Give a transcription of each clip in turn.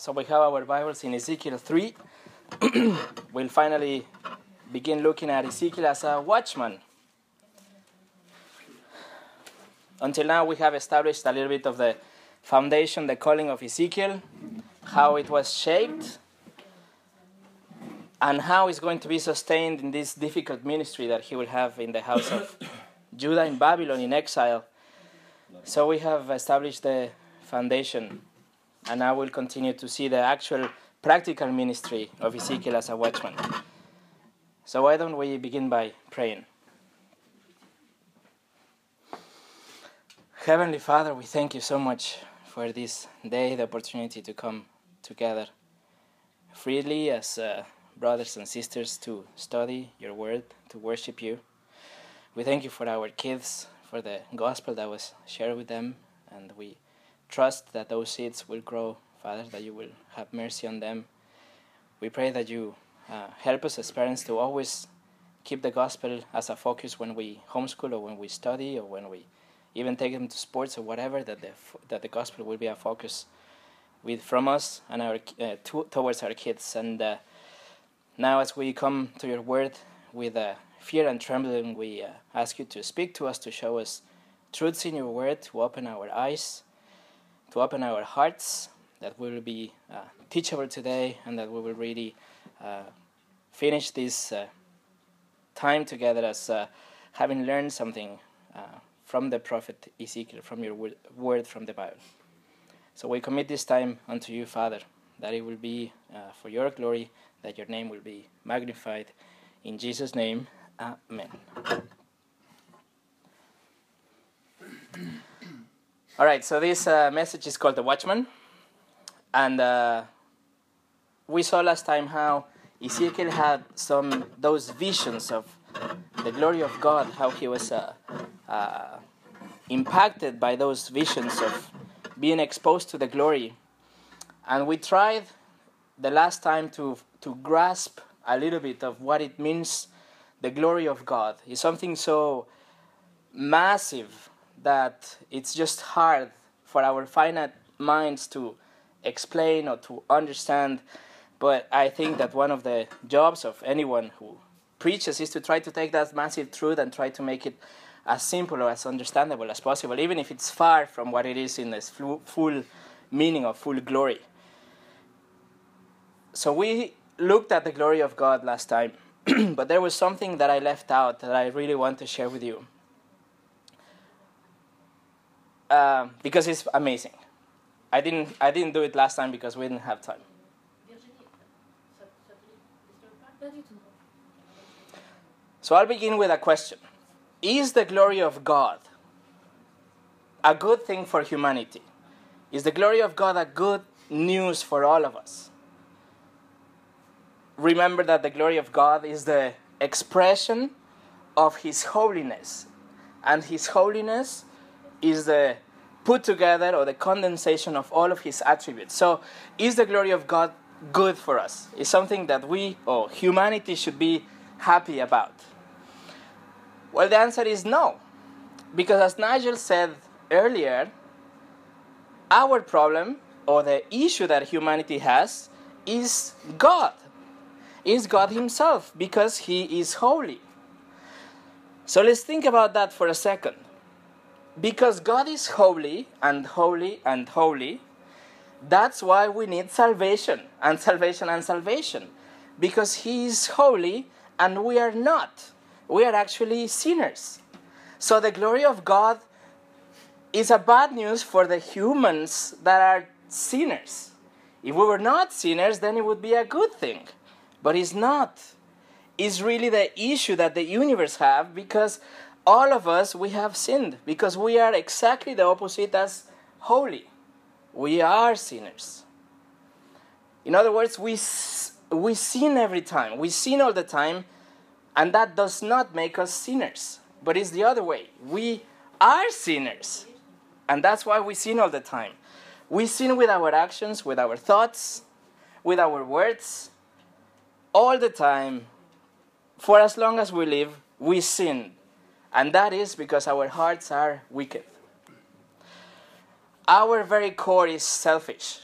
So we have our Bibles in Ezekiel 3. we'll finally begin looking at Ezekiel as a watchman. Until now, we have established a little bit of the foundation, the calling of Ezekiel, how it was shaped, and how it's going to be sustained in this difficult ministry that he will have in the house of Judah in Babylon in exile. So we have established the foundation, and now we'll continue to see the actual practical ministry of Ezekiel as a watchman. So why don't we begin by praying? Heavenly Father, we thank you so much for this day, the opportunity to come together freely as uh, brothers and sisters to study your word, to worship you. We thank you for our kids, for the gospel that was shared with them, and we trust that those seeds will grow, Father, that you will have mercy on them. We pray that you uh, help us as parents to always keep the gospel as a focus when we homeschool or when we study or when we even take them to sports or whatever, that the, that the gospel will be a focus with from us and our uh, to, towards our kids. And uh, now, as we come to your word with uh, fear and trembling, we uh, ask you to speak to us, to show us truths in your word, to open our eyes, to open our hearts, that we will be uh, teachable today, and that we will really uh, finish this time together as having learned something from the prophet Ezekiel, from your word from the Bible. So we commit this time unto you, Father, that it will be uh, for your glory, that your name will be magnified. In Jesus' name, Amen. All right, so this uh, message is called The Watchman. And uh, we saw last time how Ezekiel had some those visions of the glory of God, how he was uh, uh, impacted by those visions of being exposed to the glory. And we tried the last time to, to grasp a little bit of what it means the glory of God. It's something so massive that it's just hard for our finite minds to explain or to understand. But I think that one of the jobs of anyone who preaches is to try to take that massive truth and try to make it as simple or as understandable as possible, even if it's far from what it is in its full meaning or full glory. So we looked at the glory of God last time, but there was something that I left out that I really want to share with you. Uh, because it's amazing. I didn't, I didn't do it last time because we didn't have time. So I'll begin with a question Is the glory of God a good thing for humanity? Is the glory of God a good news for all of us? Remember that the glory of God is the expression of His holiness, and His holiness is the put together or the condensation of all of His attributes. So, is the glory of God good for us? Is something that we or humanity should be happy about? Well, the answer is no. Because as Nigel said earlier, our problem or the issue that humanity has is God. Is God Himself because He is holy. So let's think about that for a second. Because God is holy and holy and holy, that's why we need salvation and salvation and salvation. Because He is holy and we are not we are actually sinners. So the glory of God is a bad news for the humans that are sinners. If we were not sinners, then it would be a good thing. But it's not. It's really the issue that the universe have because all of us we have sinned because we are exactly the opposite as holy. We are sinners. In other words, we we sin every time. We sin all the time and that does not make us sinners, but it's the other way. We are sinners. And that's why we sin all the time. We sin with our actions, with our thoughts, with our words. All the time, for as long as we live, we sin. And that is because our hearts are wicked. Our very core is selfish.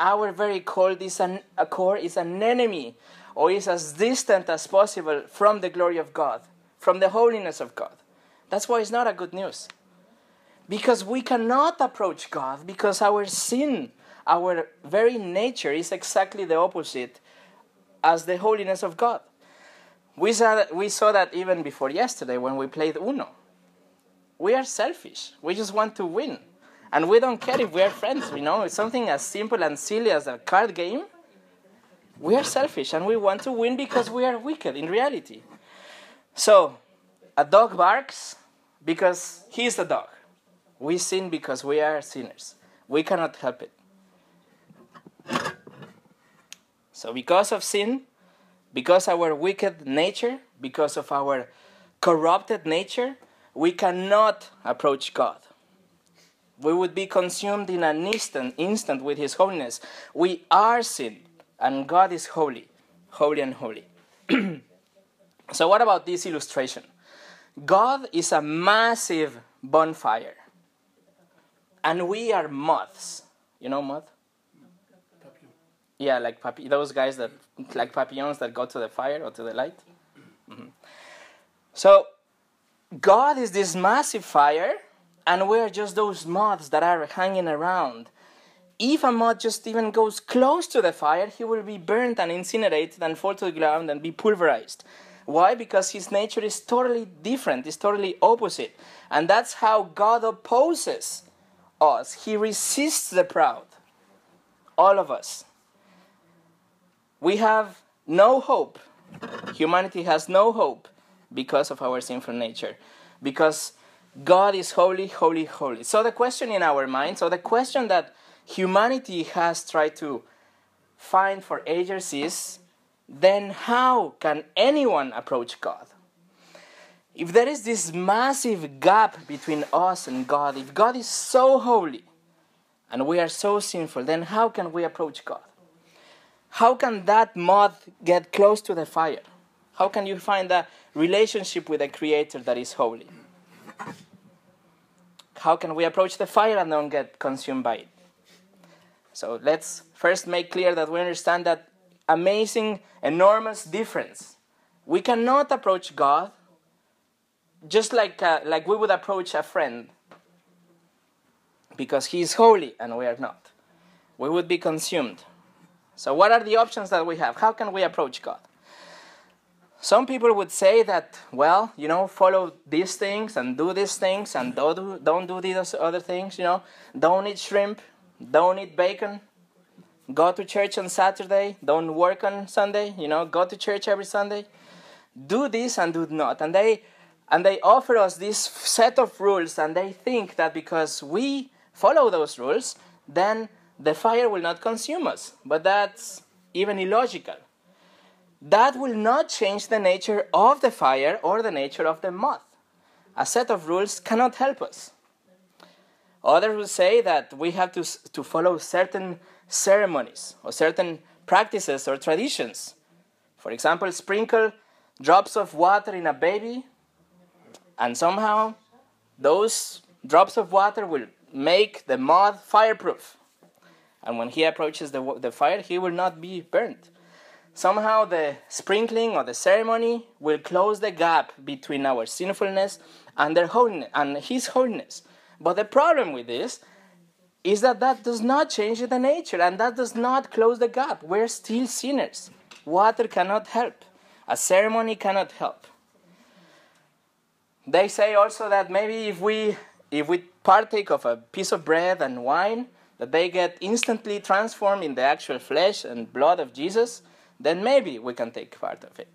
our very core is an, a core is an enemy or is as distant as possible from the glory of God, from the holiness of God. That's why it's not a good news. Because we cannot approach God because our sin, our very nature is exactly the opposite as the holiness of God. We saw, that, we saw that even before yesterday when we played Uno. We are selfish. We just want to win. And we don't care if we are friends, you know. It's something as simple and silly as a card game. We are selfish and we want to win because we are wicked in reality. So, a dog barks because he is a dog. We sin because we are sinners. We cannot help it. So, because of sin, because our wicked nature, because of our corrupted nature, we cannot approach God. We would be consumed in an instant, instant with His holiness. We are sin, and God is holy, holy and holy. so, what about this illustration? God is a massive bonfire, and we are moths. You know moth? Yeah, like papi- those guys that like papillons that go to the fire or to the light. Mm-hmm. So, God is this massive fire, and we're just those moths that are hanging around. If a moth just even goes close to the fire, he will be burned and incinerated and fall to the ground and be pulverized. Why? Because his nature is totally different, is totally opposite. And that's how God opposes us. He resists the proud. All of us. We have no hope. Humanity has no hope because of our sinful nature. Because God is holy, holy, holy. So the question in our mind, so the question that humanity has tried to find for ages is then how can anyone approach God? If there is this massive gap between us and God, if God is so holy and we are so sinful, then how can we approach God? How can that moth get close to the fire? How can you find a relationship with a creator that is holy? How can we approach the fire and don't get consumed by it? So let's first make clear that we understand that amazing, enormous difference. We cannot approach God just like, uh, like we would approach a friend because he is holy and we are not. We would be consumed. So, what are the options that we have? How can we approach God? Some people would say that, well, you know, follow these things and do these things and don't do, don't do these other things, you know. Don't eat shrimp, don't eat bacon, go to church on Saturday, don't work on Sunday, you know, go to church every Sunday. Do this and do not. And they and they offer us this set of rules and they think that because we follow those rules, then the fire will not consume us. But that's even illogical. That will not change the nature of the fire or the nature of the moth. A set of rules cannot help us. Others will say that we have to, to follow certain ceremonies or certain practices or traditions. For example, sprinkle drops of water in a baby, and somehow those drops of water will make the moth fireproof. And when he approaches the, the fire, he will not be burnt. Somehow, the sprinkling or the ceremony will close the gap between our sinfulness and, their holiness, and his holiness. But the problem with this is that that does not change the nature and that does not close the gap. We're still sinners. Water cannot help, a ceremony cannot help. They say also that maybe if we if we partake of a piece of bread and wine, that they get instantly transformed in the actual flesh and blood of Jesus, then maybe we can take part of it.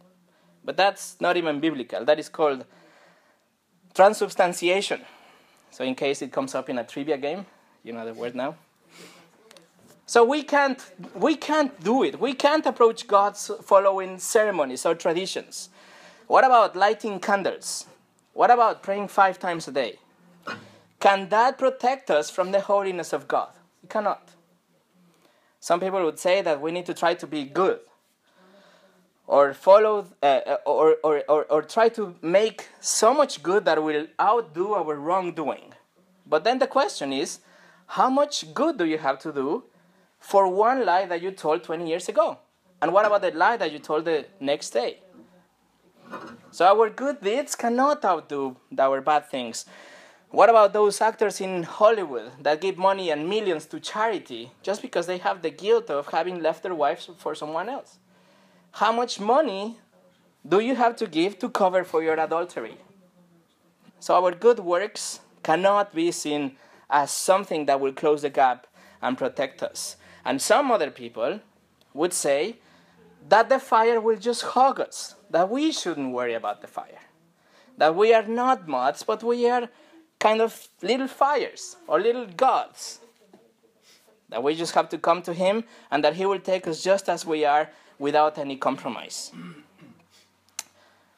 But that's not even biblical. That is called transubstantiation. So, in case it comes up in a trivia game, you know the word now. So we can't we can't do it. We can't approach God following ceremonies or traditions. What about lighting candles? What about praying five times a day? Can that protect us from the holiness of God? You cannot. Some people would say that we need to try to be good or follow uh, or, or, or, or try to make so much good that will outdo our wrongdoing. But then the question is how much good do you have to do for one lie that you told 20 years ago? And what about the lie that you told the next day? So our good deeds cannot outdo our bad things. What about those actors in Hollywood that give money and millions to charity just because they have the guilt of having left their wives for someone else? How much money do you have to give to cover for your adultery? So our good works cannot be seen as something that will close the gap and protect us. And some other people would say that the fire will just hug us, that we shouldn't worry about the fire, that we are not moths, but we are kind of little fires or little gods. That we just have to come to Him and that He will take us just as we are without any compromise.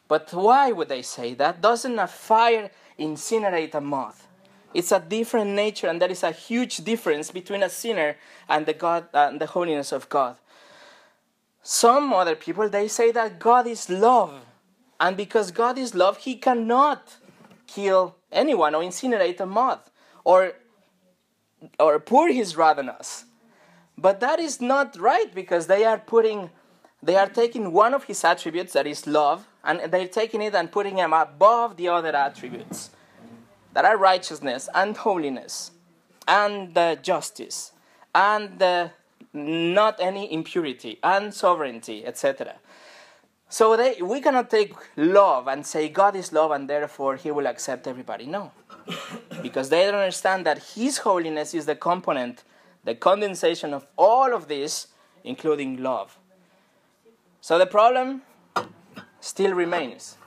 But why would they say that? Doesn't a fire incinerate a moth? It's a different nature, and there is a huge difference between a sinner and the God uh, and the holiness of God. Some other people they say that God is love, and because God is love, He cannot kill anyone or incinerate a moth or or pour His wrath on us. But that is not right because they are putting they are taking one of his attributes that is love and they're taking it and putting him above the other attributes that are righteousness and holiness and uh, justice and uh, not any impurity and sovereignty etc so they, we cannot take love and say god is love and therefore he will accept everybody no because they don't understand that his holiness is the component the condensation of all of this including love so the problem still remains.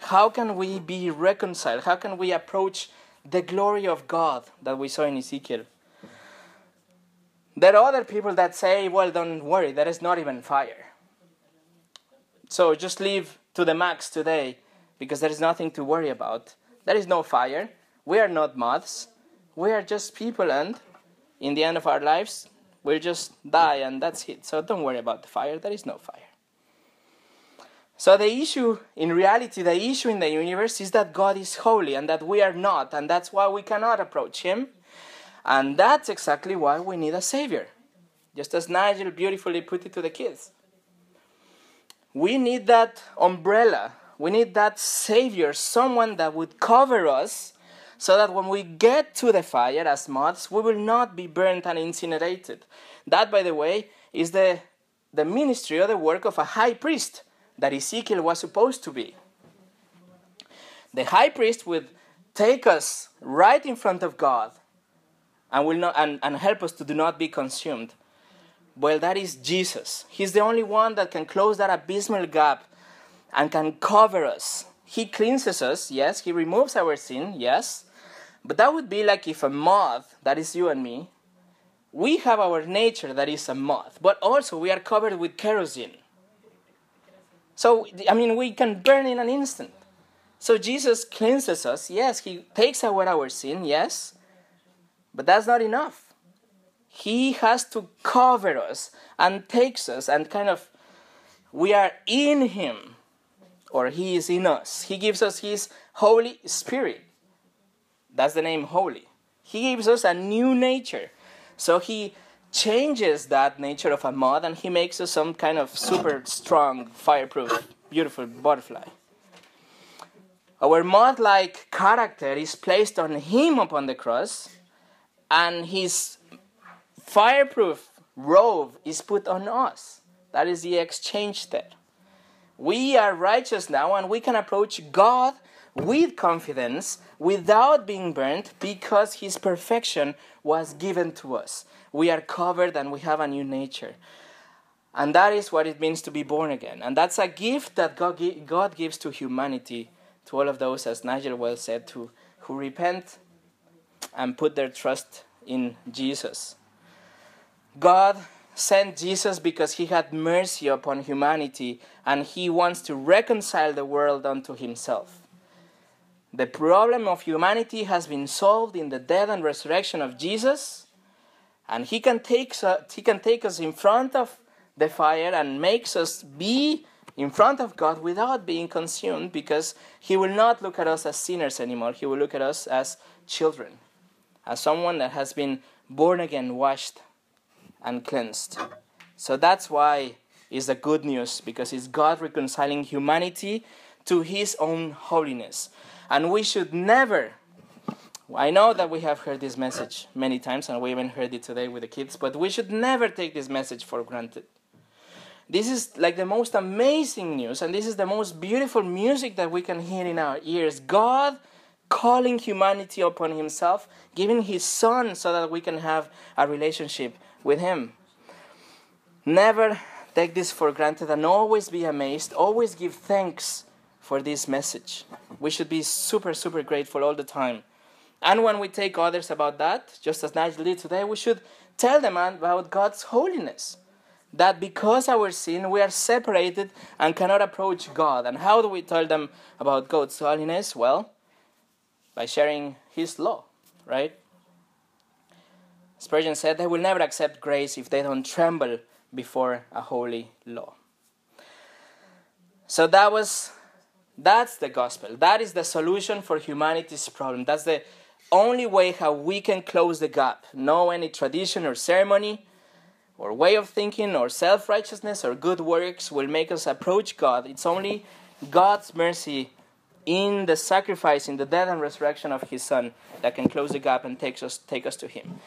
How can we be reconciled? How can we approach the glory of God that we saw in Ezekiel? There are other people that say, well, don't worry, there is not even fire. So just live to the max today because there is nothing to worry about. There is no fire. We are not moths. We are just people, and in the end of our lives, We'll just die and that's it. So don't worry about the fire, there is no fire. So the issue, in reality, the issue in the universe is that God is holy and that we are not, and that's why we cannot approach Him. And that's exactly why we need a Savior. Just as Nigel beautifully put it to the kids. We need that umbrella. We need that Savior, someone that would cover us so that when we get to the fire as moths, we will not be burnt and incinerated. That, by the way, is the, the ministry or the work of a high priest that Ezekiel was supposed to be. The high priest would take us right in front of God and, will not, and, and help us to do not be consumed. Well, that is Jesus. He's the only one that can close that abysmal gap and can cover us. He cleanses us, yes. He removes our sin, yes. But that would be like if a moth, that is you and me, we have our nature that is a moth, but also we are covered with kerosene. So, I mean, we can burn in an instant. So Jesus cleanses us, yes, He takes away our sin, yes, but that's not enough. He has to cover us and takes us and kind of, we are in Him, or He is in us. He gives us His Holy Spirit. That's the name holy. He gives us a new nature. So he changes that nature of a moth and he makes us some kind of super strong, fireproof, beautiful butterfly. Our moth like character is placed on him upon the cross, and his fireproof robe is put on us. That is the exchange there. We are righteous now, and we can approach God with confidence without being burnt because his perfection was given to us. We are covered and we have a new nature. And that is what it means to be born again. And that's a gift that God, God gives to humanity, to all of those, as Nigel well said, to, who repent and put their trust in Jesus. God sent Jesus because he had mercy upon humanity and he wants to reconcile the world unto himself. The problem of humanity has been solved in the death and resurrection of Jesus, and he can take, he can take us in front of the fire and makes us be in front of God without being consumed because he will not look at us as sinners anymore. He will look at us as children, as someone that has been born again, washed, and cleansed. So that's why it's the good news, because it's God reconciling humanity to his own holiness. And we should never, I know that we have heard this message many times, and we even heard it today with the kids, but we should never take this message for granted. This is like the most amazing news, and this is the most beautiful music that we can hear in our ears. God calling humanity upon Himself, giving His Son so that we can have a relationship with Him. Never take this for granted and always be amazed, always give thanks for this message. We should be super, super grateful all the time. And when we take others about that, just as Nigel did today, we should tell them about God's holiness. That because our sin, we are separated and cannot approach God. And how do we tell them about God's holiness? Well, by sharing His law, right? Spurgeon said they will never accept grace if they don't tremble before a holy law. So that was that's the gospel. That is the solution for humanity's problem. That's the only way how we can close the gap. No any tradition or ceremony or way of thinking or self-righteousness or good works will make us approach God. It's only God's mercy in the sacrifice, in the death and resurrection of his son that can close the gap and takes us, take us to him.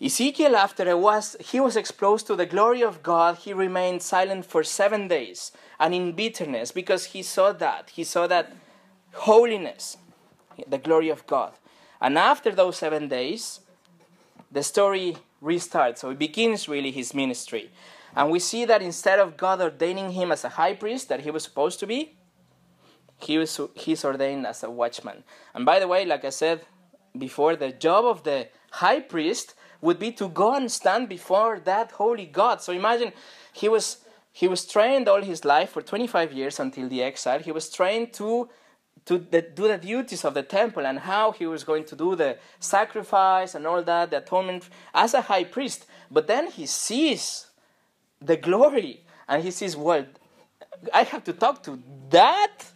Ezekiel, after was, he was exposed to the glory of God, he remained silent for seven days and in bitterness because he saw that. He saw that holiness, the glory of God. And after those seven days, the story restarts. So it begins really his ministry. And we see that instead of God ordaining him as a high priest that he was supposed to be, he was he's ordained as a watchman. And by the way, like I said before, the job of the high priest would be to go and stand before that holy God. So imagine he was he was trained all his life for 25 years until the exile. He was trained to to the, do the duties of the temple and how he was going to do the sacrifice and all that, the atonement as a high priest. But then he sees the glory and he says, Well, I have to talk to that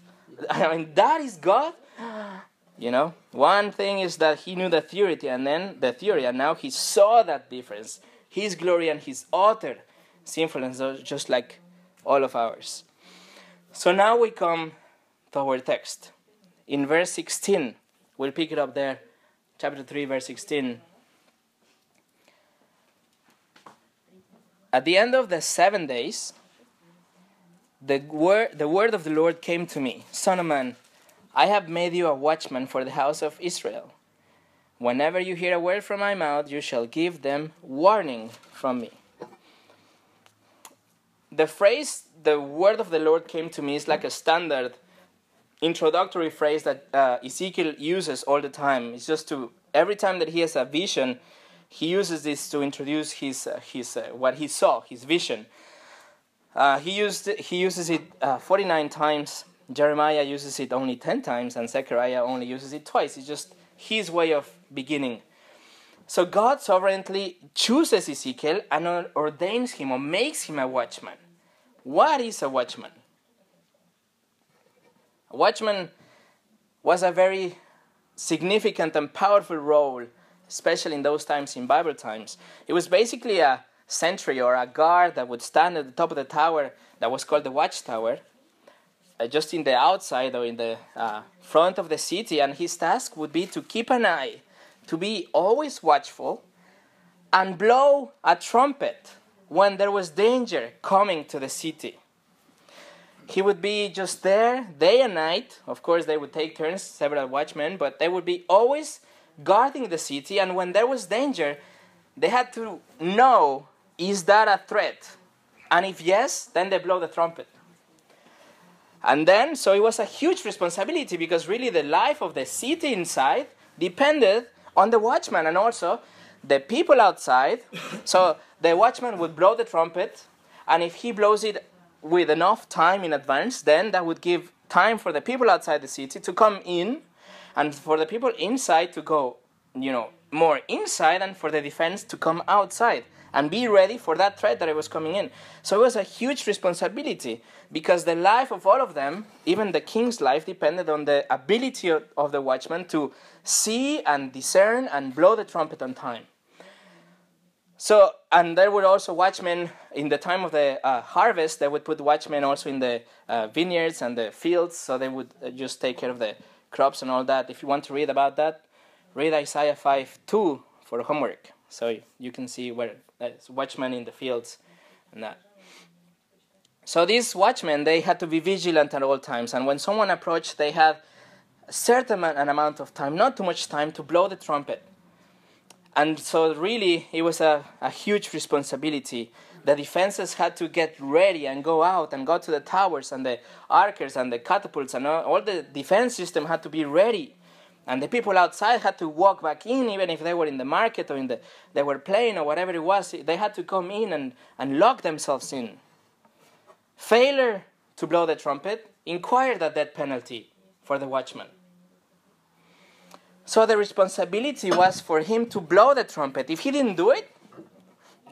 I mean, that is God. You know, one thing is that he knew the theory, and then the theory, and now he saw that difference. His glory and his utter sinfulness, just like all of ours. So now we come to our text. In verse 16, we'll pick it up there, chapter 3, verse 16. At the end of the seven days, the word, the word of the Lord came to me Son of man, I have made you a watchman for the house of Israel. Whenever you hear a word from my mouth, you shall give them warning from me. The phrase, the word of the Lord came to me, is like a standard introductory phrase that uh, Ezekiel uses all the time. It's just to, every time that he has a vision, he uses this to introduce his, uh, his, uh, what he saw, his vision. Uh, he, used, he uses it uh, 49 times. Jeremiah uses it only 10 times, and Zechariah only uses it twice. It's just his way of beginning. So God sovereignly chooses Ezekiel and ordains him or makes him a watchman. What is a watchman? A watchman was a very significant and powerful role, especially in those times, in Bible times. It was basically a sentry or a guard that would stand at the top of the tower that was called the watchtower, just in the outside or in the uh, front of the city, and his task would be to keep an eye, to be always watchful, and blow a trumpet when there was danger coming to the city. He would be just there day and night. Of course, they would take turns, several watchmen, but they would be always guarding the city, and when there was danger, they had to know is that a threat? And if yes, then they blow the trumpet. And then, so it was a huge responsibility because really the life of the city inside depended on the watchman and also the people outside. so the watchman would blow the trumpet, and if he blows it with enough time in advance, then that would give time for the people outside the city to come in and for the people inside to go, you know, more inside and for the defense to come outside and be ready for that threat that was coming in. So it was a huge responsibility because the life of all of them, even the king's life, depended on the ability of, the watchman to see and discern and blow the trumpet on time. So, and there were also watchmen in the time of the uh, harvest. They would put watchmen also in the uh, vineyards and the fields, so they would uh, just take care of the crops and all that. If you want to read about that, read Isaiah 5 2 for homework. So you can see where there's watchmen in the fields and that. So these watchmen, they had to be vigilant at all times, and when someone approached, they had a certain an amount of time, not too much time, to blow the trumpet and so, really, it was a, a huge responsibility. The defenses had to get ready and go out and go to the towers and the archers and the catapults and all, all the defense system had to be ready. And the people outside had to walk back in, even if they were in the market or in the they were playing or whatever it was. They had to come in and, and lock themselves in. Failure to blow the trumpet inquired a death penalty for the watchman. So the responsibility was for him to blow the trumpet. If he didn't do it,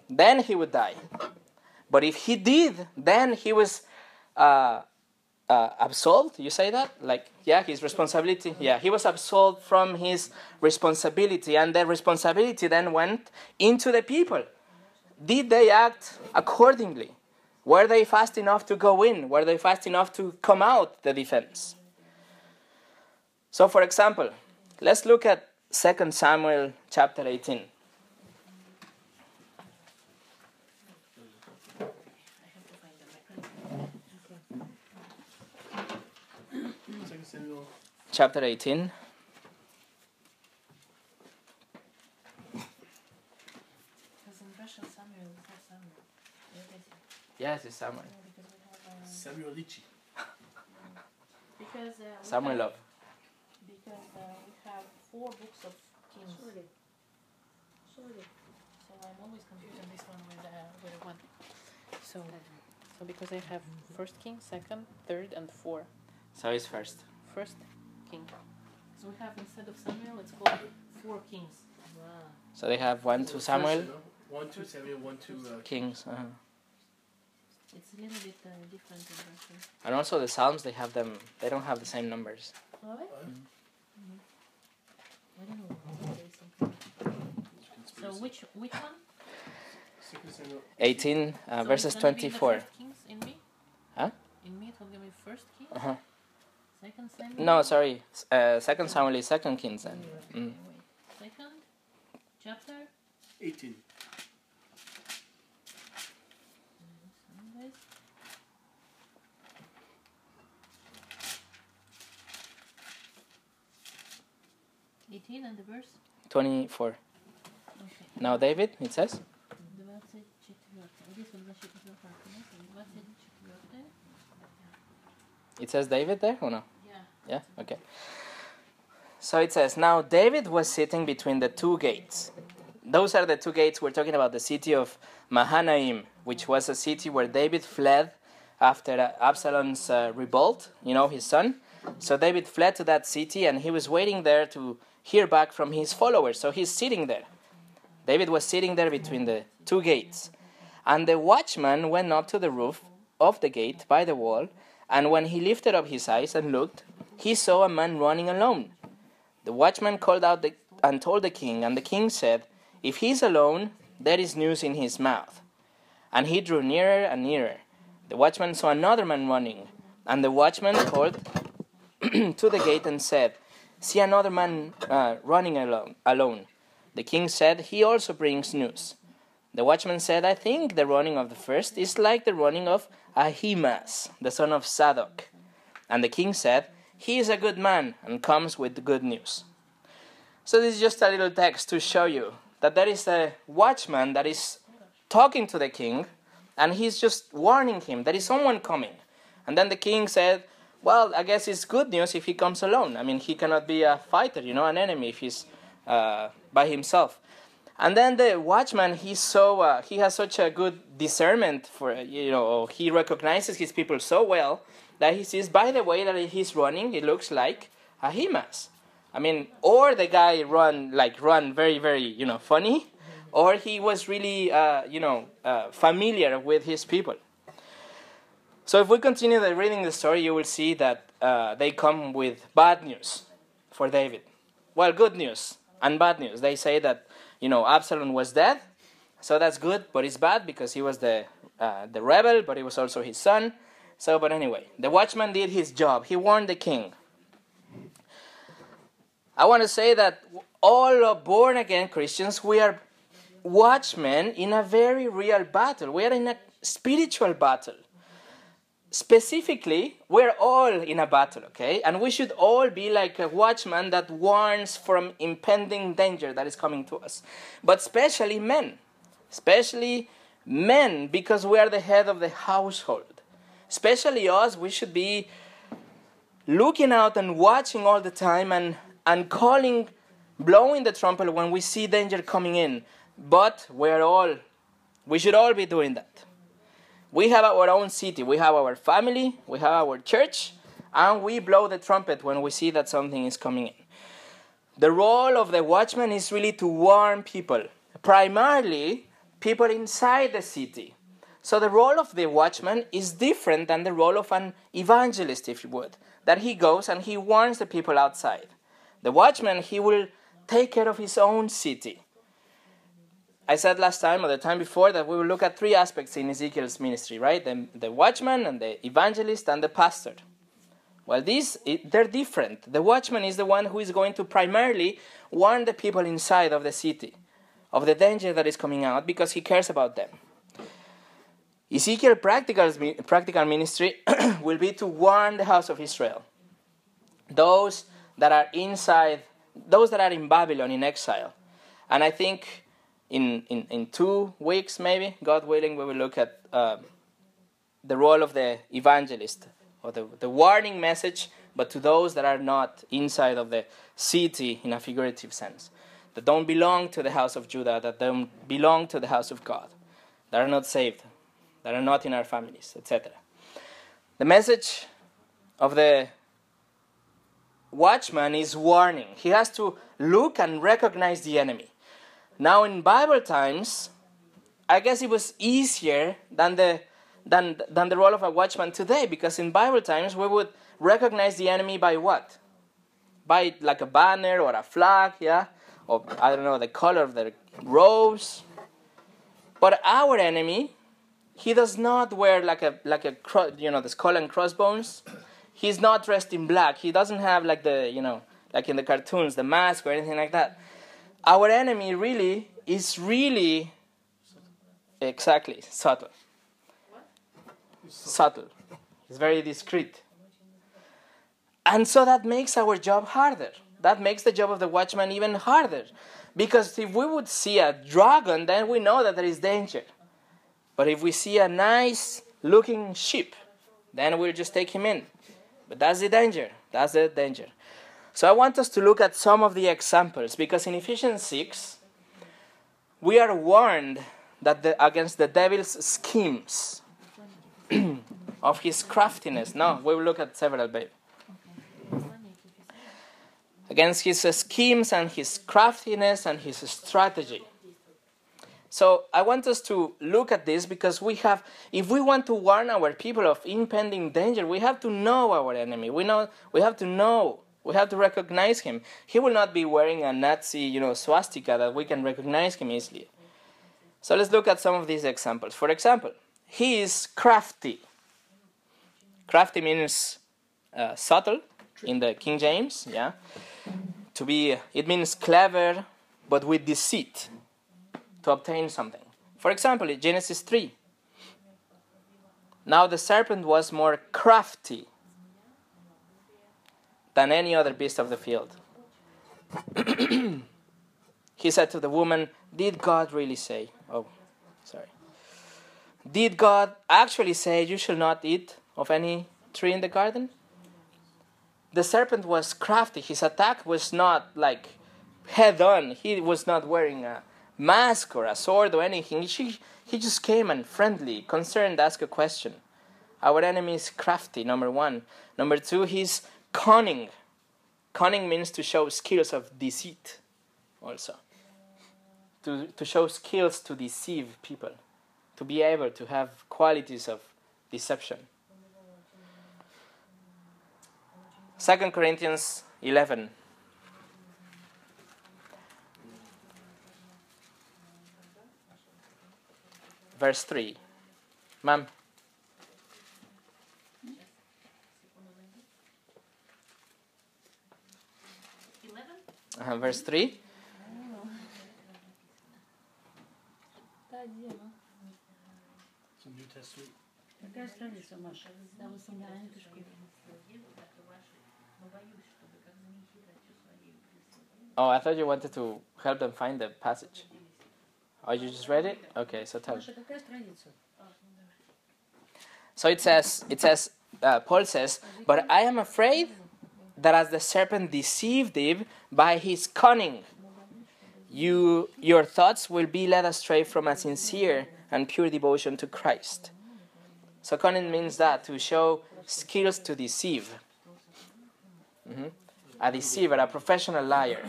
then he would die. But if he did, then he was uh, uh, absolved. You say that? Like, yeah, his responsibility. Yeah, he was absolved from his responsibility, and the responsibility then went into the people. Did they act accordingly? Were they fast enough to go in? Were they fast enough to come out the defense? So, for example, Let's look at 2 Samuel chapter 18. Chapter 18. Yes, it's Samuel. Samuel Lichi. Because uh, Samuel have, Love. Because uh, we have four books of Kings. Sorry. Sorry. So I'm always confusing this one with uh, with one. So so because I have first king, second, third, and four. So it's first. First king. So we have instead of Samuel, it's called four kings. Wow. So they have one to Samuel, One to Samuel, one to uh, kings, uh-huh. It's a little bit uh, different in Russian. and also the Psalms. They have them. They don't have the same numbers. Oh, right? uh, I don't know. what they say. So which which one? 18 uh, So verses it's gonna the 24. first kings in me. Huh? In me, it will give me first king, Uh-huh. Second Samuel. No, sorry. Uh, second Samuel is second Kings then. Okay, Mm. Second chapter. 18. Eighteen and the verse. 24. Okay. Now David, it says. It says David there or no? Yeah. Yeah? Okay. So it says, Now David was sitting between the two gates. Those are the two gates we're talking about the city of Mahanaim, which was a city where David fled after uh, Absalom's uh, revolt, you know, his son. So David fled to that city and he was waiting there to hear back from his followers. So he's sitting there. David was sitting there between the two gates. And the watchman went up to the roof of the gate by the wall, and when he lifted up his eyes and looked, he saw a man running alone. The watchman called out the, and told the king, and the king said, If he is alone, there is news in his mouth. And he drew nearer and nearer. The watchman saw another man running, and the watchman called to the gate and said, See another man uh, running alone. alone. The king said, He also brings news. The watchman said, I think the running of the first is like the running of Ahimaaz, the son of Zadok. And the king said, He is a good man and comes with good news. So, this is just a little text to show you that there is a watchman that is talking to the king and he's just warning him there is someone coming. And then the king said, Well, I guess it's good news if he comes alone. I mean, he cannot be a fighter, you know, an enemy if he's uh, by himself. And then the watchman, he's so uh, he has such a good discernment for you know he recognizes his people so well that he sees by the way that he's running, it looks like Ahimaaz. I mean, or the guy run like run very very you know funny, or he was really uh, you know uh, familiar with his people. So if we continue the reading the story, you will see that uh, they come with bad news for David. Well, good news and bad news. They say that you know Absalom was dead, So that's good, but it's bad because he was the uh, the rebel, but he was also his son. So, but anyway, the watchman did his job. He warned the king. I want to say that all born again Christians, we are watchmen in a very real battle. We are in a spiritual battle. Specifically, we're all in a battle, okay? And we should all be like a watchman that warns from impending danger that is coming to us. But especially men. Especially men, because we are the head of the household. Especially us, we should be looking out and watching all the time and, and calling, blowing the trumpet when we see danger coming in. But we're all, we should all be doing that. We have our own city, we have our family, we have our church, and we blow the trumpet when we see that something is coming in. The role of the watchman is really to warn people, primarily people inside the city. So the role of the watchman is different than the role of an evangelist, if you would, that he goes and he warns the people outside. The watchman, he will take care of his own city. I said last time or the time before that we will look at three aspects in Ezekiel's ministry, right? The, the watchman and the evangelist and the pastor. Well, these they're different. The watchman is the one who is going to primarily warn the people inside of the city of the danger that is coming out because he cares about them. Ezekiel practical, practical ministry will be to warn the house of Israel. Those that are inside, those that are in Babylon in exile. And I think in, in, in two weeks, maybe, God willing, we will look at uh, the role of the evangelist or the, the warning message, but to those that are not inside of the city in a figurative sense, that don't belong to the house of Judah, that don't belong to the house of God, that are not saved, that are not in our families, etc. The message of the watchman is warning. He has to look and recognize the enemy. Now, in Bible times, I guess it was easier than the than than the role of a watchman today, because in Bible times we would recognize the enemy by what? By like a banner or a flag, yeah, or I don't know the color of the robes. But our enemy, he does not wear like a like a you know the skull and crossbones. He's not dressed in black. He doesn't have like the you know like in the cartoons the mask or anything like that our enemy really is really exactly subtle. Subtle. It's very discreet. And so that makes our job harder. That makes the job of the watchman even harder. Because if we would see a dragon, then we know that there is danger. But if we see a nice looking sheep, then we'll just take him in. But that's the danger. That's the danger. So I want us to look at some of the examples because in Ephesians 6, we are warned that the, against the devil's schemes of his craftiness. No, we will look at several, babe. Against his schemes and his craftiness and his strategy. So I want us to look at this because we have, if we want to warn our people of impending danger, we have to know our enemy. We know we have to know we have to recognize him. He will not be wearing a Nazi, you know, swastika that we can recognize him easily. So let's look at some of these examples. For example, he is crafty. Crafty means uh, subtle in the King James, yeah. To be, it means clever, but with deceit to obtain something. For example, Genesis 3. Now the serpent was more crafty than any other beast of the field. he said to the woman, Did God really say? Oh, sorry. Did God actually say, You shall not eat of any tree in the garden? The serpent was crafty. His attack was not like head on. He was not wearing a mask or a sword or anything. He, he just came and friendly, concerned, asked a question. Our enemy is crafty, number one. Number two, he's cunning. Cunning means to show skills of deceit, also. To, to show skills to deceive people, to be able to have qualities of deception. 2 Corinthians 11. verse 3. Ma'am. Uh, verse 3. Oh, I thought you wanted to help them find the passage. Oh, you just read it? Okay, so tell me. So it says, it says, uh, Paul says, but I am afraid that as the serpent deceived Eve by his cunning, you, your thoughts will be led astray from a sincere and pure devotion to Christ. So cunning means that to show skills to deceive. Mhm. A deceiver, a professional liar.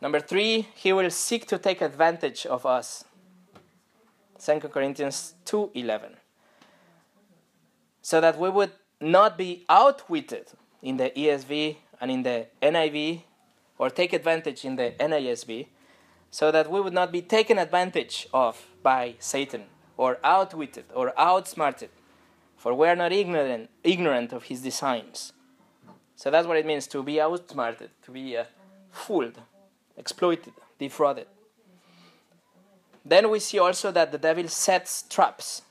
Number three, he will seek to take advantage of us. 2 Corinthians 2:11. So that we would not be outwitted in the ESV and in the NIV or take advantage in the NASB so that we would not be taken advantage of by Satan or outwitted or outsmarted for we are not ignorant ignorant of his designs. So that's what it means to be outsmarted, to be uh, fooled, exploited, defrauded. Then we see also that the devil sets traps.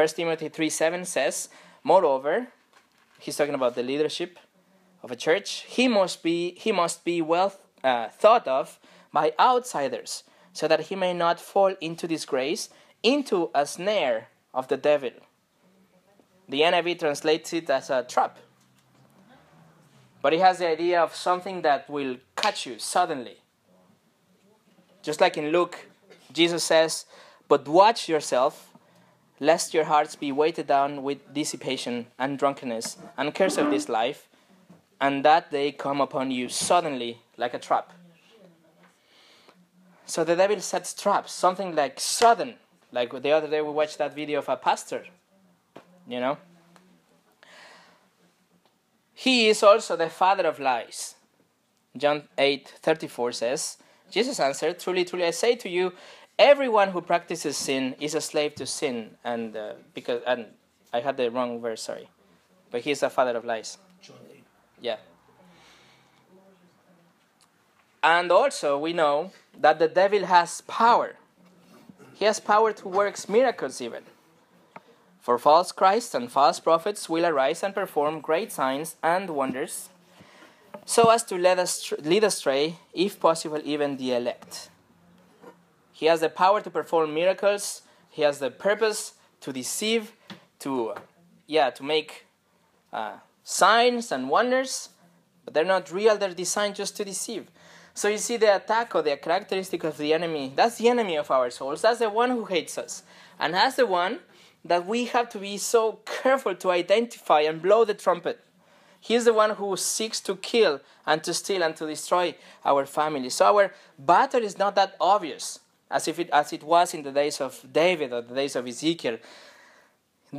1 Timothy 3 7 says, Moreover, he's talking about the leadership of a church, he must be, he must be well uh, thought of by outsiders, so that he may not fall into disgrace, into a snare of the devil. The NIV translates it as a trap. But it has the idea of something that will catch you suddenly. Just like in Luke, Jesus says, But watch yourself, lest your hearts be weighted down with dissipation and drunkenness and curse of this life, and that they come upon you suddenly like a trap. So the devil sets traps, something like sudden. Like the other day we watched that video of a pastor, you know? He is also the father of lies. John 8 34 says, Jesus answered, Truly, truly, I say to you, everyone who practices sin is a slave to sin. And uh, because and I had the wrong verse, sorry. But he is the father of lies. Yeah. And also, we know that the devil has power. He has power to work miracles, even. For false Christs and false prophets will arise and perform great signs and wonders, so as to lead, us, lead astray, if possible, even the elect. He has the power to perform miracles. He has the purpose to deceive, to, yeah, to make uh, signs and wonders, but they're not real. They're designed just to deceive. So you see the attack or the characteristic of the enemy. That's the enemy of our souls. That's the one who hates us, and that's the one that we have to be so careful to identify and blow the trumpet. He's the one who seeks to kill and to steal and to destroy our family. So our battle is not that obvious as if it as it was in the days of David or the days of Ezekiel.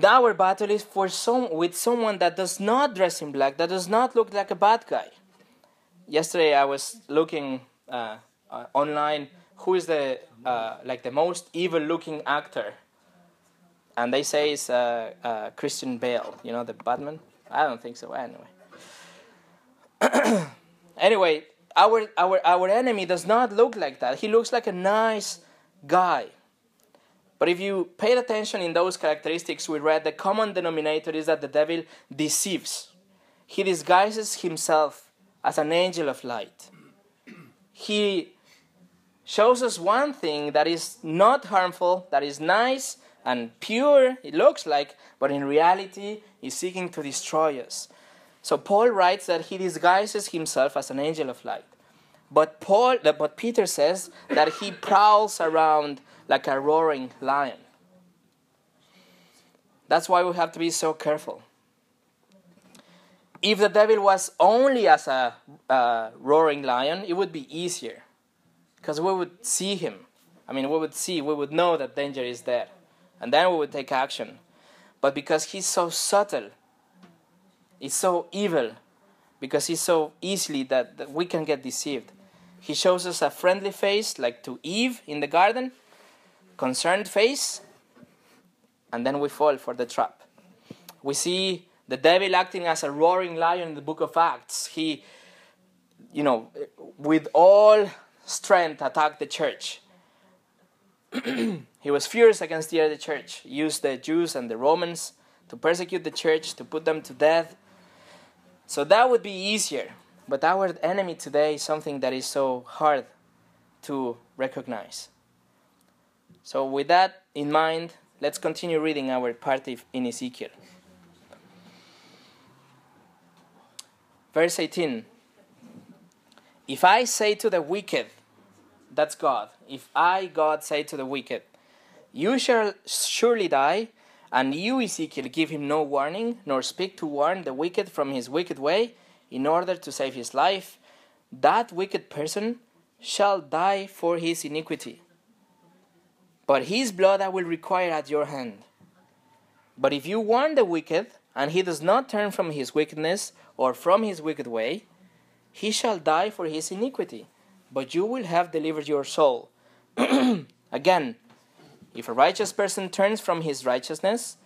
Our battle is for some with someone that does not dress in black, that does not look like a bad guy. Yesterday I was looking uh, uh, online who is the uh, like the most evil looking actor and they say it's uh, uh, Christian Bale, you know, the Batman. I don't think so. Anyway, anyway, our our our enemy does not look like that. He looks like a nice guy. But if you paid attention in those characteristics we read, the common denominator is that the devil deceives. He disguises himself as an angel of light. He shows us one thing that is not harmful, that is nice, and pure, it looks like, but in reality, he's seeking to destroy us. So Paul writes that he disguises himself as an angel of light. But Paul, but Peter says that he prowls around like a roaring lion. That's why we have to be so careful. If the devil was only as a uh, roaring lion, it would be easier, because we would see him. I mean, we would see, we would know that danger is there and then we would take action. But because he's so subtle, he's so evil, because it's so easily that, that we can get deceived, He shows us a friendly face, like to Eve in the garden, concerned face, and then we fall for the trap. We see the devil acting as a roaring lion in the book of Acts. He, you know, with all strength attacked the church. he was furious against the early church, used the Jews and the Romans to persecute the church, to put them to death. So that would be easier. But our enemy today is something that is so hard to recognize. So, with that in mind, let's continue reading our part in Ezekiel. Verse 18 If I say to the wicked, that's God, if I, God, say to the wicked, You shall surely die, and you, Ezekiel, give him no warning, nor speak to warn the wicked from his wicked way, in order to save his life, that wicked person shall die for his iniquity. But his blood I will require at your hand. But if you warn the wicked, and he does not turn from his wickedness or from his wicked way, he shall die for his iniquity, but you will have delivered your soul. Again, if a righteous person turns from his righteousness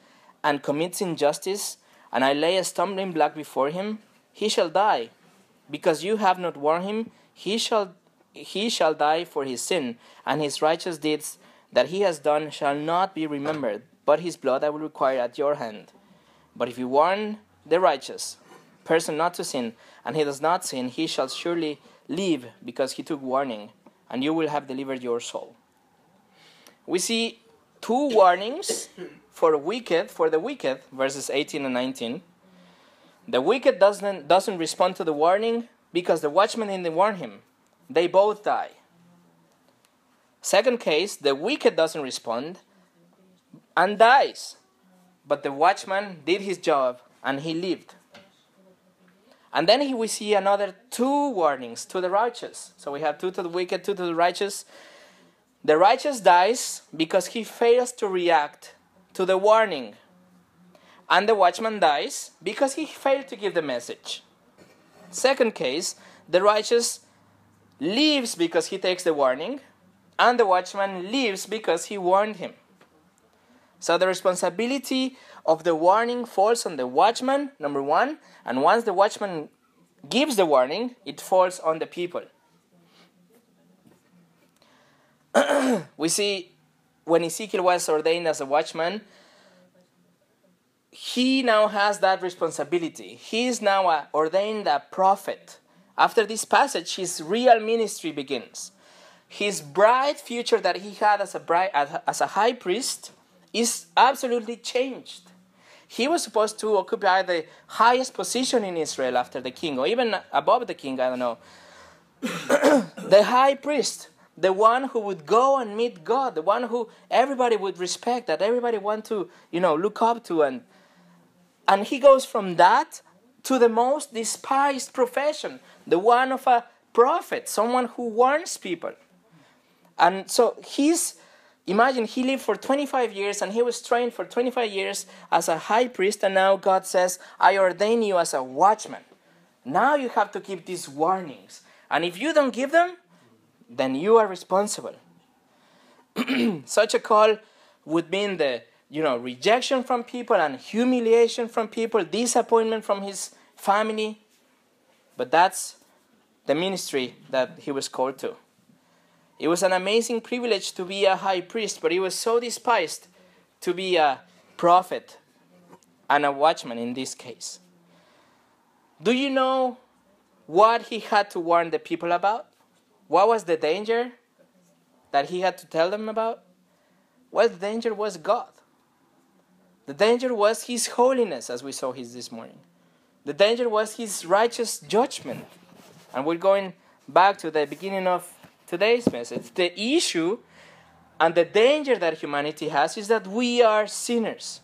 and commits injustice, and I lay a stumbling block before him, he shall die. Because you have not warned him, he shall he shall die for his sin, and his righteous deeds that he has done shall not be remembered, but his blood I will require at your hand. But if you warn the righteous person not to sin, and he does not sin, he shall surely live because he took warning, and you will have delivered your soul. We see two warnings for wicked for the wicked, verses 18 and 19. The wicked doesn't, doesn't respond to the warning because the watchman didn't warn him. They both die. Second case, the wicked doesn't respond and dies. But the watchman did his job and he lived. And then we see another two warnings to the righteous. So we have two to the wicked, two to the righteous. The righteous dies because he fails to react to the warning and the watchman dies because he failed to give the message. Second case, the righteous leaves because he takes the warning, and the watchman leaves because he warned him. So the responsibility of the warning falls on the watchman, number one, and once the watchman gives the warning, it falls on the people. we see when Ezekiel was ordained as a watchman, he now has that responsibility. He is now a, ordained a prophet. After this passage, his real ministry begins. His bright future that he had as a, bright, as a high priest is absolutely changed. He was supposed to occupy the highest position in Israel after the king, or even above the king, I don't know. the high priest, the one who would go and meet God, the one who everybody would respect, that everybody want to, you know, look up to and and he goes from that to the most despised profession, the one of a prophet, someone who warns people. And so he's, imagine he lived for 25 years and he was trained for 25 years as a high priest, and now God says, I ordain you as a watchman. Now you have to give these warnings. And if you don't give them, then you are responsible. Such a call would mean the you know, rejection from people and humiliation from people, disappointment from his family. But that's the ministry that he was called to. It was an amazing privilege to be a high priest, but he was so despised to be a prophet and a watchman in this case. Do you know what he had to warn the people about? What was the danger that he had to tell them about? Well, the danger was God. The danger was his holiness, as we saw his this morning. The danger was his righteous judgment. And we're going back to the beginning of today's message. The issue and the danger that humanity has is that we are sinners.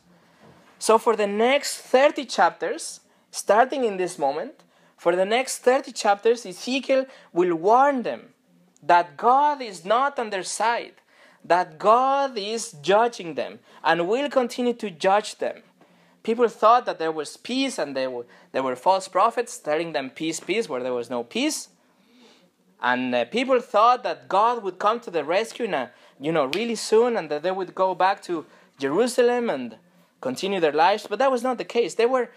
So, for the next 30 chapters, starting in this moment, for the next 30 chapters, Ezekiel will warn them that God is not on their side, that God is judging them and will continue to judge them. People thought that there was peace and there were, there were false prophets telling them peace, peace, where there was no peace. And uh, people thought that God would come to the rescue in a, you know, really soon and that they would go back to Jerusalem and continue their lives. But that was not the case. They were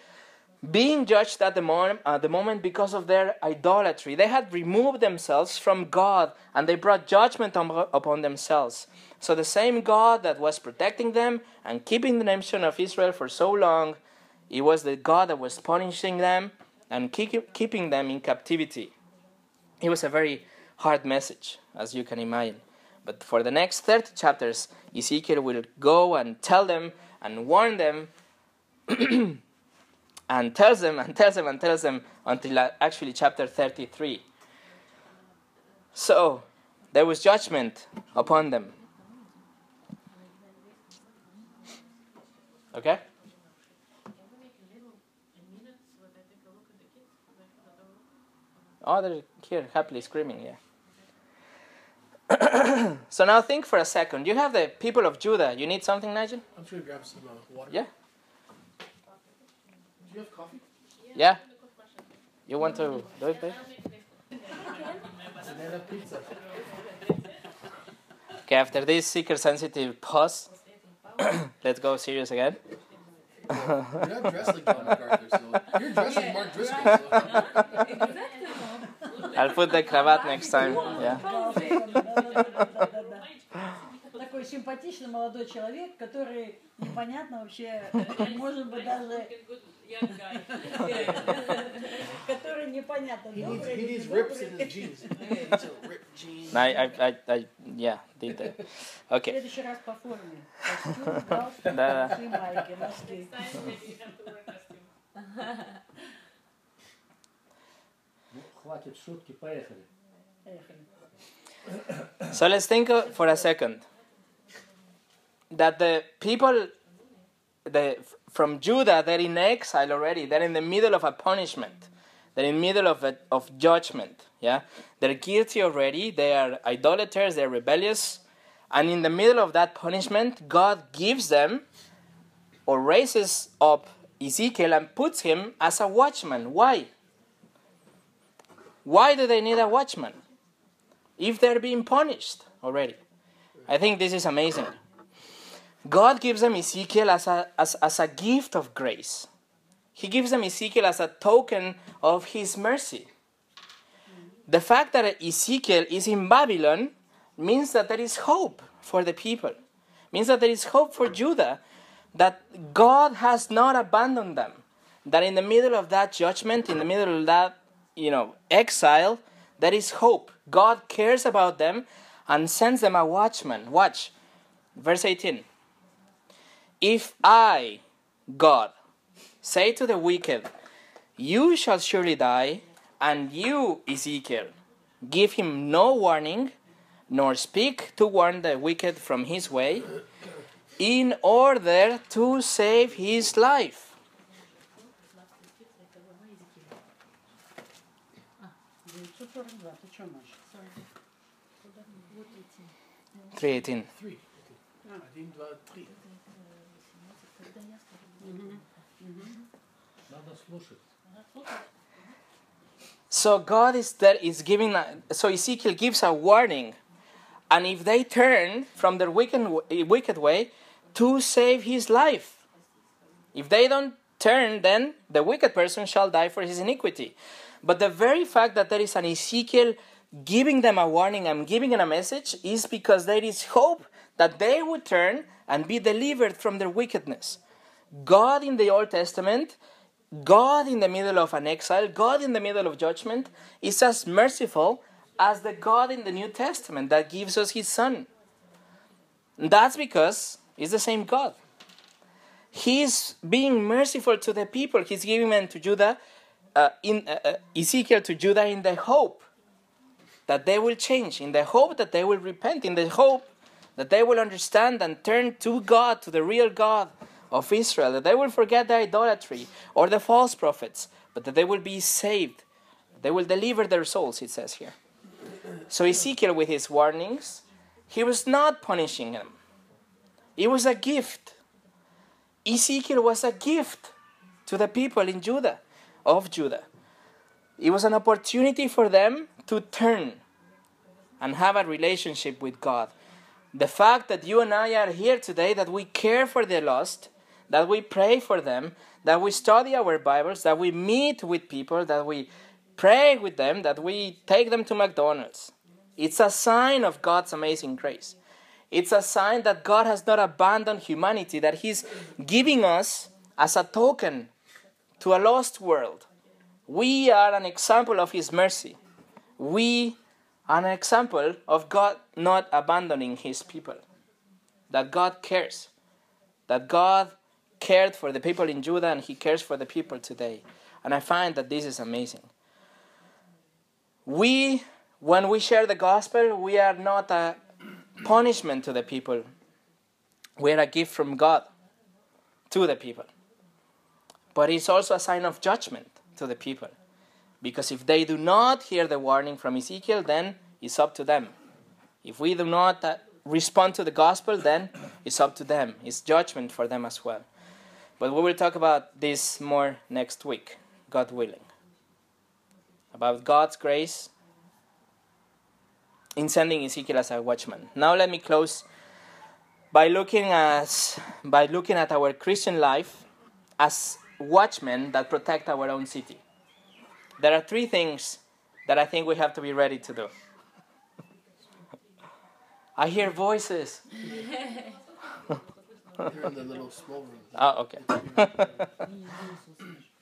being judged at the, moment, at uh, the moment because of their idolatry. They had removed themselves from God and they brought judgment on, upon themselves. So the same God that was protecting them and keeping the nation of Israel for so long, it was the God that was punishing them and keep, keeping them in captivity. It was a very hard message, as you can imagine. But for the next 30 chapters, Ezekiel will go and tell them and warn them and tells them and tells them and tells them until actually chapter 33. So there was judgment upon them. Okay? Oh, they're here happily screaming, yeah. so now think for a second. You have the people of Judah. You need something, Nigel? I'm sure you grab some uh, water. Yeah. Do you have coffee? Yeah? You want to do it, babe? Banana pizza. Okay, after this seeker sensitive pause, let's go serious again. You're not dressed like John MacArthur, so you're dressed like Mark Driscoll. So. I'll put the cravat next time. Yeah. такой симпатичный молодой человек, который непонятно вообще, может быть, даже... Который непонятно, добрый или недобрый. В следующий раз по форме. Костюм, галстук, майки, носки. Хватит шутки, поехали. So let's think for a second. That the people the, from Judah, they're in exile already. They're in the middle of a punishment. They're in the middle of, a, of judgment. Yeah, They're guilty already. They are idolaters. They're rebellious. And in the middle of that punishment, God gives them or raises up Ezekiel and puts him as a watchman. Why? Why do they need a watchman? If they're being punished already. I think this is amazing. God gives them Ezekiel as a, as, as a gift of grace. He gives them Ezekiel as a token of his mercy. The fact that Ezekiel is in Babylon means that there is hope for the people. Means that there is hope for Judah that God has not abandoned them. That in the middle of that judgment, in the middle of that, you know, exile, there is hope. God cares about them and sends them a watchman. Watch. Verse 18. If I, God, say to the wicked, You shall surely die, and you, Ezekiel, give him no warning, nor speak to warn the wicked from his way, in order to save his life. Three eighteen. Three. So God is there is giving a, so Ezekiel gives a warning, and if they turn from their wicked wicked way, to save his life. If they don't turn, then the wicked person shall die for his iniquity. But the very fact that there is an Ezekiel giving them a warning and giving them a message is because there is hope that they would turn and be delivered from their wickedness. God in the Old Testament, God in the middle of an exile, God in the middle of judgment, is as merciful as the God in the New Testament that gives us His Son. That's because He's the same God. He's being merciful to the people. He's giving them to Judah, uh, in uh, uh, Ezekiel to Judah in the hope that they will change, in the hope that they will repent, in the hope that they will understand and turn to God, to the real God of Israel, that they will forget their idolatry or the false prophets, but that they will be saved. They will deliver their souls, it says here. So Ezekiel, with his warnings, he was not punishing them. It was a gift. Ezekiel was a gift to the people in Judah, of Judah. It was an opportunity for them to turn and have a relationship with God. The fact that you and I are here today, that we care for the lost, that we pray for them, that we study our Bibles, that we meet with people, that we pray with them, that we take them to McDonald's. It's a sign of God's amazing grace. It's a sign that God has not abandoned humanity, that He's giving us as a token to a lost world. We are an example of His mercy. We are an example of God not abandoning His people. That God cares. That God cared for the people in Judah and He cares for the people today. And I find that this is amazing. We, when we share the gospel, we are not a punishment to the people, we are a gift from God to the people. But it's also a sign of judgment to the people. Because if they do not hear the warning from Ezekiel, then it's up to them. If we do not uh, respond to the gospel, then it's up to them. It's judgment for them as well. But we will talk about this more next week, God willing. About God's grace in sending Ezekiel as a watchman. Now let me close by looking at by looking at our Christian life as watchmen that protect our own city. There are three things that I think we have to be ready to do. I hear voices. They're in the little small room. Oh, okay.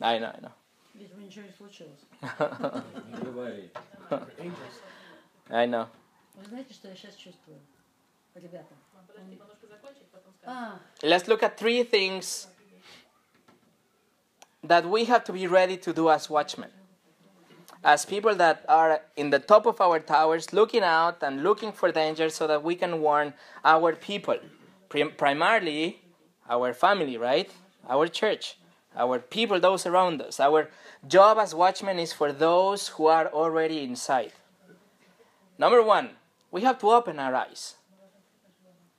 I know, I know. Видимо, ничего не случилось. They're angels. I know. Вы знаете, что я сейчас чувствую? Ребята. А, Let's look at three things that we have to be ready to do as watchmen. As people that are in the top of our towers, looking out and looking for danger so that we can warn our people. Prim- primarily, our family, right? Our church, our people, those around us. Our job as watchmen is for those who are already inside. Number one, we have to open our eyes.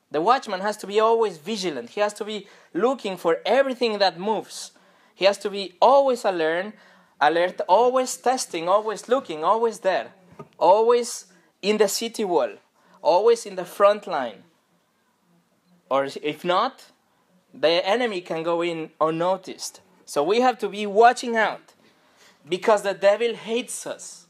The watchman has to be always vigilant. He has to be looking for everything that moves. He has to be always alert, alert, always testing, always looking, always there, always in the city wall, always in the front line. Or if not, the enemy can go in unnoticed. So we have to be watching out because the devil hates us.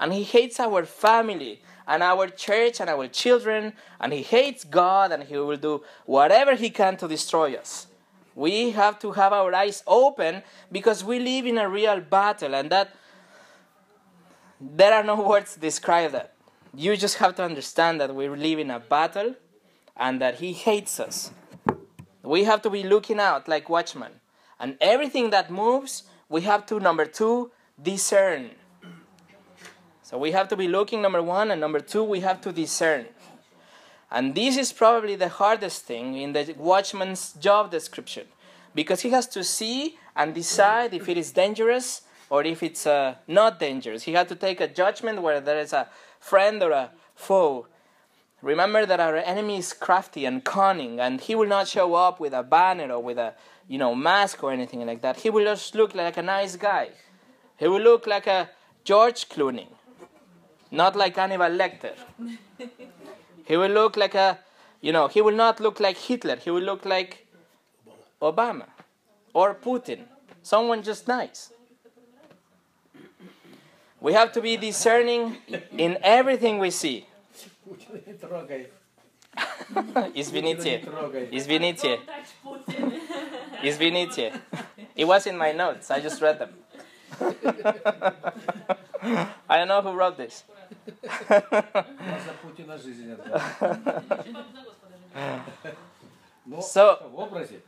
And he hates our family and our church and our children, and he hates God, and he will do whatever he can to destroy us. We have to have our eyes open because we live in a real battle, and that there are no words to describe that. You just have to understand that we live in a battle and that he hates us. We have to be looking out like watchmen. And everything that moves, we have to, number two, discern. So we have to be looking, number one, and number two, we have to discern. And this is probably the hardest thing in the watchman's job description because he has to see and decide if it is dangerous or if it's uh, not dangerous. He had to take a judgment whether there is a friend or a foe. Remember that our enemy is crafty and cunning, and he will not show up with a banner or with a you know mask or anything like that. He will just look like a nice guy. He will look like a George Clooney, not like Hannibal Lecter. he will look like a, you know, he will not look like Hitler. He will look like Obama or Putin, someone just nice. We have to be discerning in everything we see. Не трогай. Извините. трогай. Извините. Извините. It was in my notes. I just read them. I don't know who wrote this. У нас за Путина жизнь отдала. Но So- в образе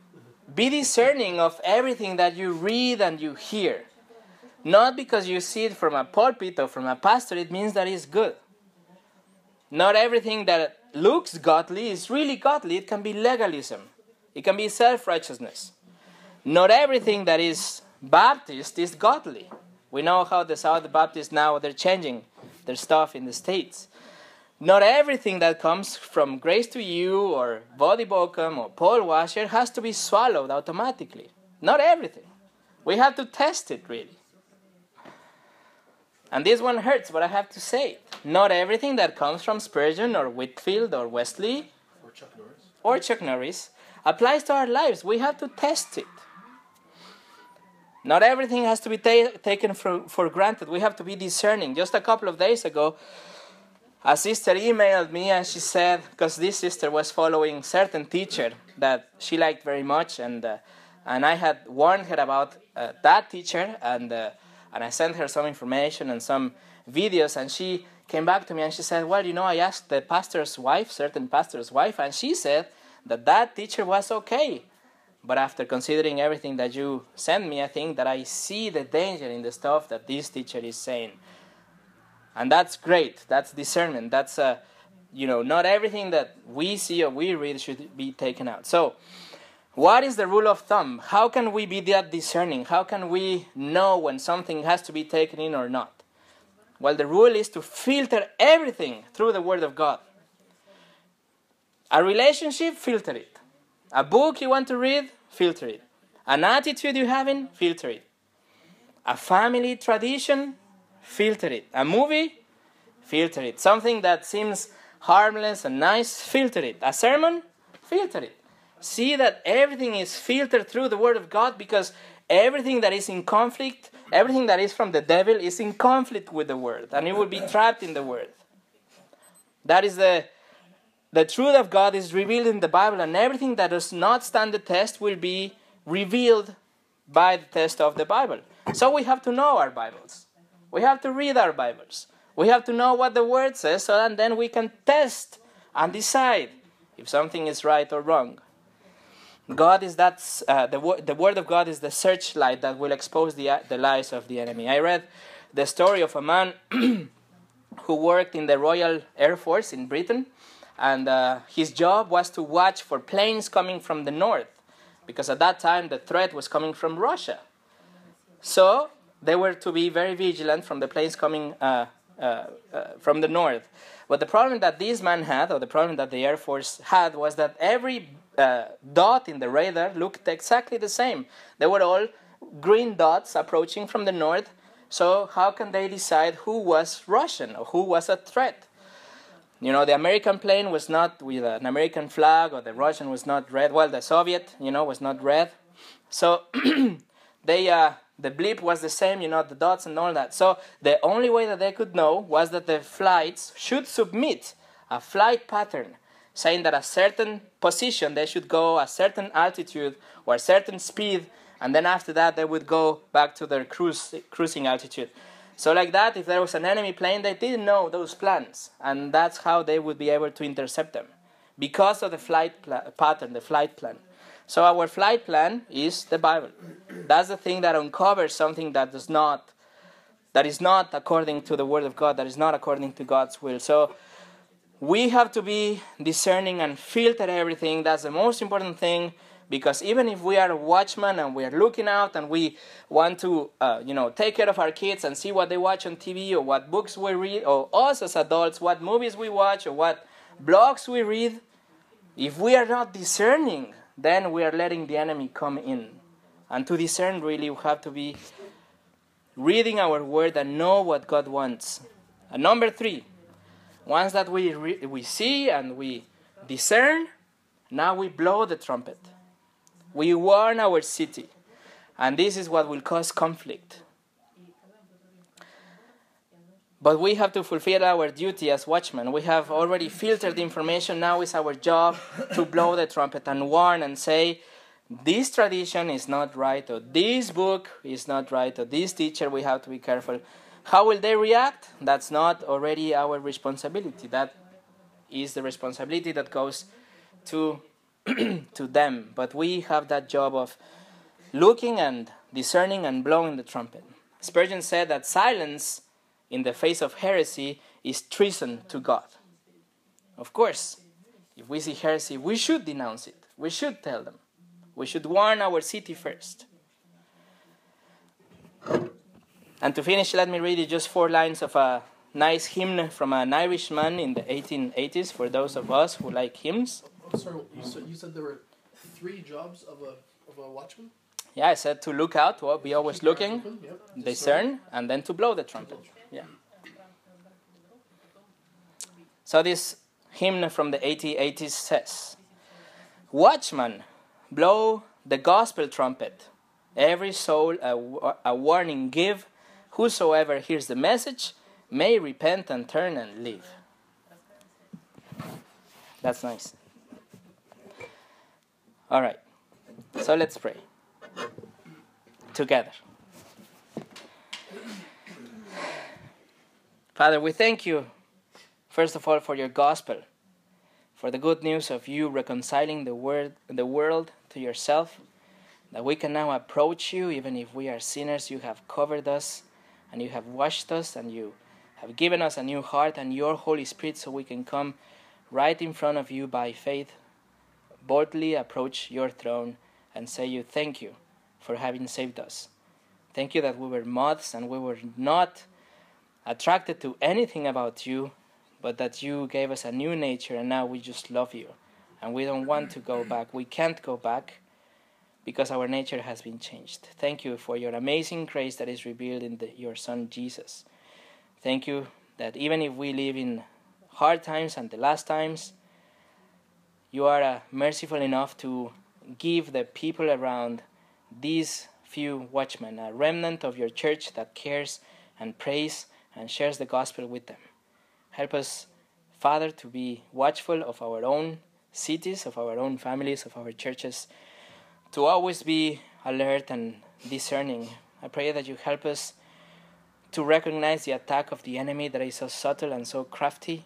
Be discerning of everything that you read and you hear. Not because you see it from a pulpit or from a pastor, it means that it's good. Not everything that looks godly is really godly. It can be legalism, it can be self righteousness. Not everything that is Baptist is godly. We know how the South Baptists now they're changing their stuff in the States. Not everything that comes from Grace to You or Voddie Baucham or Paul Washer has to be swallowed automatically. Not everything. We have to test it really. And this one hurts, but I have to say it. Not everything that comes from Spurgeon or Whitefield or Wesley Or Chuck Norris. or Chuck Norris applies to our lives. We have to test it. Not everything has to be ta- taken for, for granted. We have to be discerning. Just a couple of days ago, a sister emailed me and she said, because this sister was following certain teacher that she liked very much, and uh, and I had warned her about uh, that teacher, and uh, and I sent her some information and some videos, and she came back to me and she said, well, you know, I asked the pastor's wife, certain pastor's wife, and she said that that teacher was okay. But after considering everything that you sent me, I think that I see the danger in the stuff that this teacher is saying. And that's great. That's discernment. That's, uh, you know, not everything that we see or we read should be taken out. So, what is the rule of thumb? How can we be that discerning? How can we know when something has to be taken in or not? Well, the rule is to filter everything through the Word of God. A relationship, filter it. A book you want to read, filter it. An attitude you have in, filter it. A family tradition, filter it. A movie, filter it. Something that seems harmless and nice, filter it. A sermon, filter it. See that everything is filtered through the Word of God because everything that is in conflict, everything that is from the devil, is in conflict with the Word and it will be trapped in the Word. That is the the truth of God is revealed in the Bible, and everything that does not stand the test will be revealed by the test of the Bible. So we have to know our Bibles. We have to read our Bibles. We have to know what the Word says, so that then we can test and decide if something is right or wrong. God is that uh, the, wo- the Word of God is the searchlight that will expose the, the lies of the enemy. I read the story of a man who worked in the Royal Air Force in Britain and uh, his job was to watch for planes coming from the north because at that time the threat was coming from russia so they were to be very vigilant from the planes coming uh, uh, uh, from the north but the problem that this man had or the problem that the air force had was that every uh, dot in the radar looked exactly the same they were all green dots approaching from the north so how can they decide who was russian or who was a threat you know, the American plane was not with an American flag, or the Russian was not red. Well, the Soviet, you know, was not red. So they, uh, the blip was the same, you know, the dots and all that. So the only way that they could know was that the flights should submit a flight pattern saying that a certain position they should go, a certain altitude or a certain speed, and then after that they would go back to their cruise, cruising altitude. So, like that, if there was an enemy plane, they didn't know those plans, and that's how they would be able to intercept them because of the flight pattern, the flight plan. So, our flight plan is the Bible. That's the thing that uncovers something that does not, that is not according to the Word of God, that is not according to God's will. So, we have to be discerning and filter everything. That's the most important thing because even if we are a watchman and we are looking out and we want to uh, you know take care of our kids and see what they watch on tv or what books we read or us as adults what movies we watch or what blogs we read if we are not discerning then we are letting the enemy come in and to discern really we have to be reading our word and know what god wants and number three once that we, re- we see and we discern now we blow the trumpet we warn our city. And this is what will cause conflict. But we have to fulfill our duty as watchmen. We have already filtered the information. Now it's our job to blow the trumpet and warn and say, this tradition is not right, or this book is not right, or this teacher, we have to be careful. How will they react? That's not already our responsibility. That is the responsibility that goes to to them, but we have that job of looking and discerning and blowing the trumpet. Spurgeon said that silence in the face of heresy is treason to God. Of course, if we see heresy, we should denounce it. We should tell them. We should warn our city first. And to finish, let me read you just four lines of a nice hymn from an Irishman in the 1880s for those of us who like hymns. Oh, sorry, you said, you said there were three jobs of a of a watchman. Yeah, I said to look out, to be always looking, discern, and then to blow the trumpet. Yeah. So this hymn from the 1880s says, Watchman, blow the gospel trumpet. Every soul a, a warning give. Whosoever hears the message may repent and turn and live. That's nice. All right. So let's pray together. Father, we thank you, first of all, for your gospel, for the good news of you reconciling the, word, the world to yourself, that we can now approach you, even if we are sinners. You have covered us, and you have washed us, and you have given us a new heart and your Holy Spirit so we can come right in front of you by faith, boldly approach your throne, and say you thank you for having saved us. Thank you that we were moths and we were not attracted to anything about you, but that you gave us a new nature and now we just love you. And we don't want to go back. We can't go back because our nature has been changed. Thank you for your amazing grace that is revealed in the, your Son Jesus. Thank you that even if we live in hard times and the last times, you are uh, merciful enough to give the people around these few watchmen, a remnant of your church that cares and prays and shares the gospel with them. Help us, Father, to be watchful of our own cities, of our own families, of our churches, to always be alert and discerning. I pray that you help us to recognize the attack of the enemy that is so subtle and so crafty,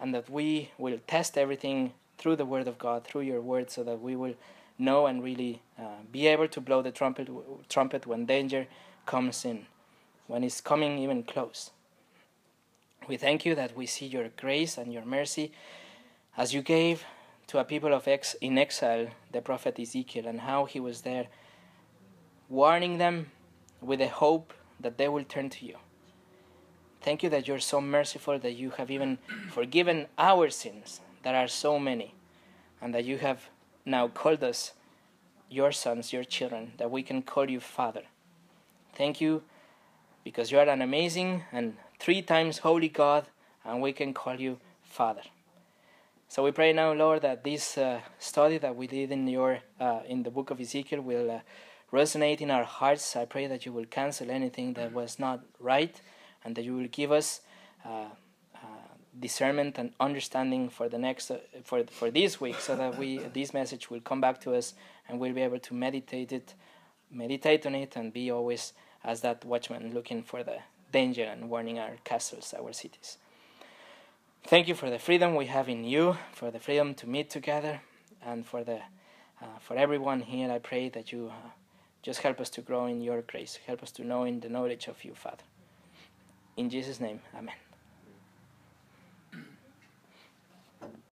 and that we will test everything through the Word of God, through your Word, so that we will know and really uh, be able to blow the trumpet, trumpet when danger comes in, when it's coming even close. We thank you that we see your grace and your mercy as you gave to a people of ex- in exile the prophet Ezekiel and how he was there warning them with the hope that they will turn to you. Thank you that you're so merciful that you have even forgiven our sins, that are so many, and that you have now called us your sons, your children, that we can call you Father. Thank you because you are an amazing and three times holy God, and we can call you Father. So we pray now, Lord, that this uh, study that we did in your uh, in the book of Ezekiel will uh, resonate in our hearts. I pray that you will cancel anything that was not right, and that you will give us uh, uh, discernment and understanding for the next uh, for for this week, so that we this message will come back to us and we'll be able to meditate it, meditate on it, and be always as that watchman looking for the danger and warning our castles, our cities. Thank you for the freedom we have in you, for the freedom to meet together, and for the uh, for everyone here. I pray that you uh, just help us to grow in your grace. Help us to know in the knowledge of you, Father. In Jesus' name, Amen.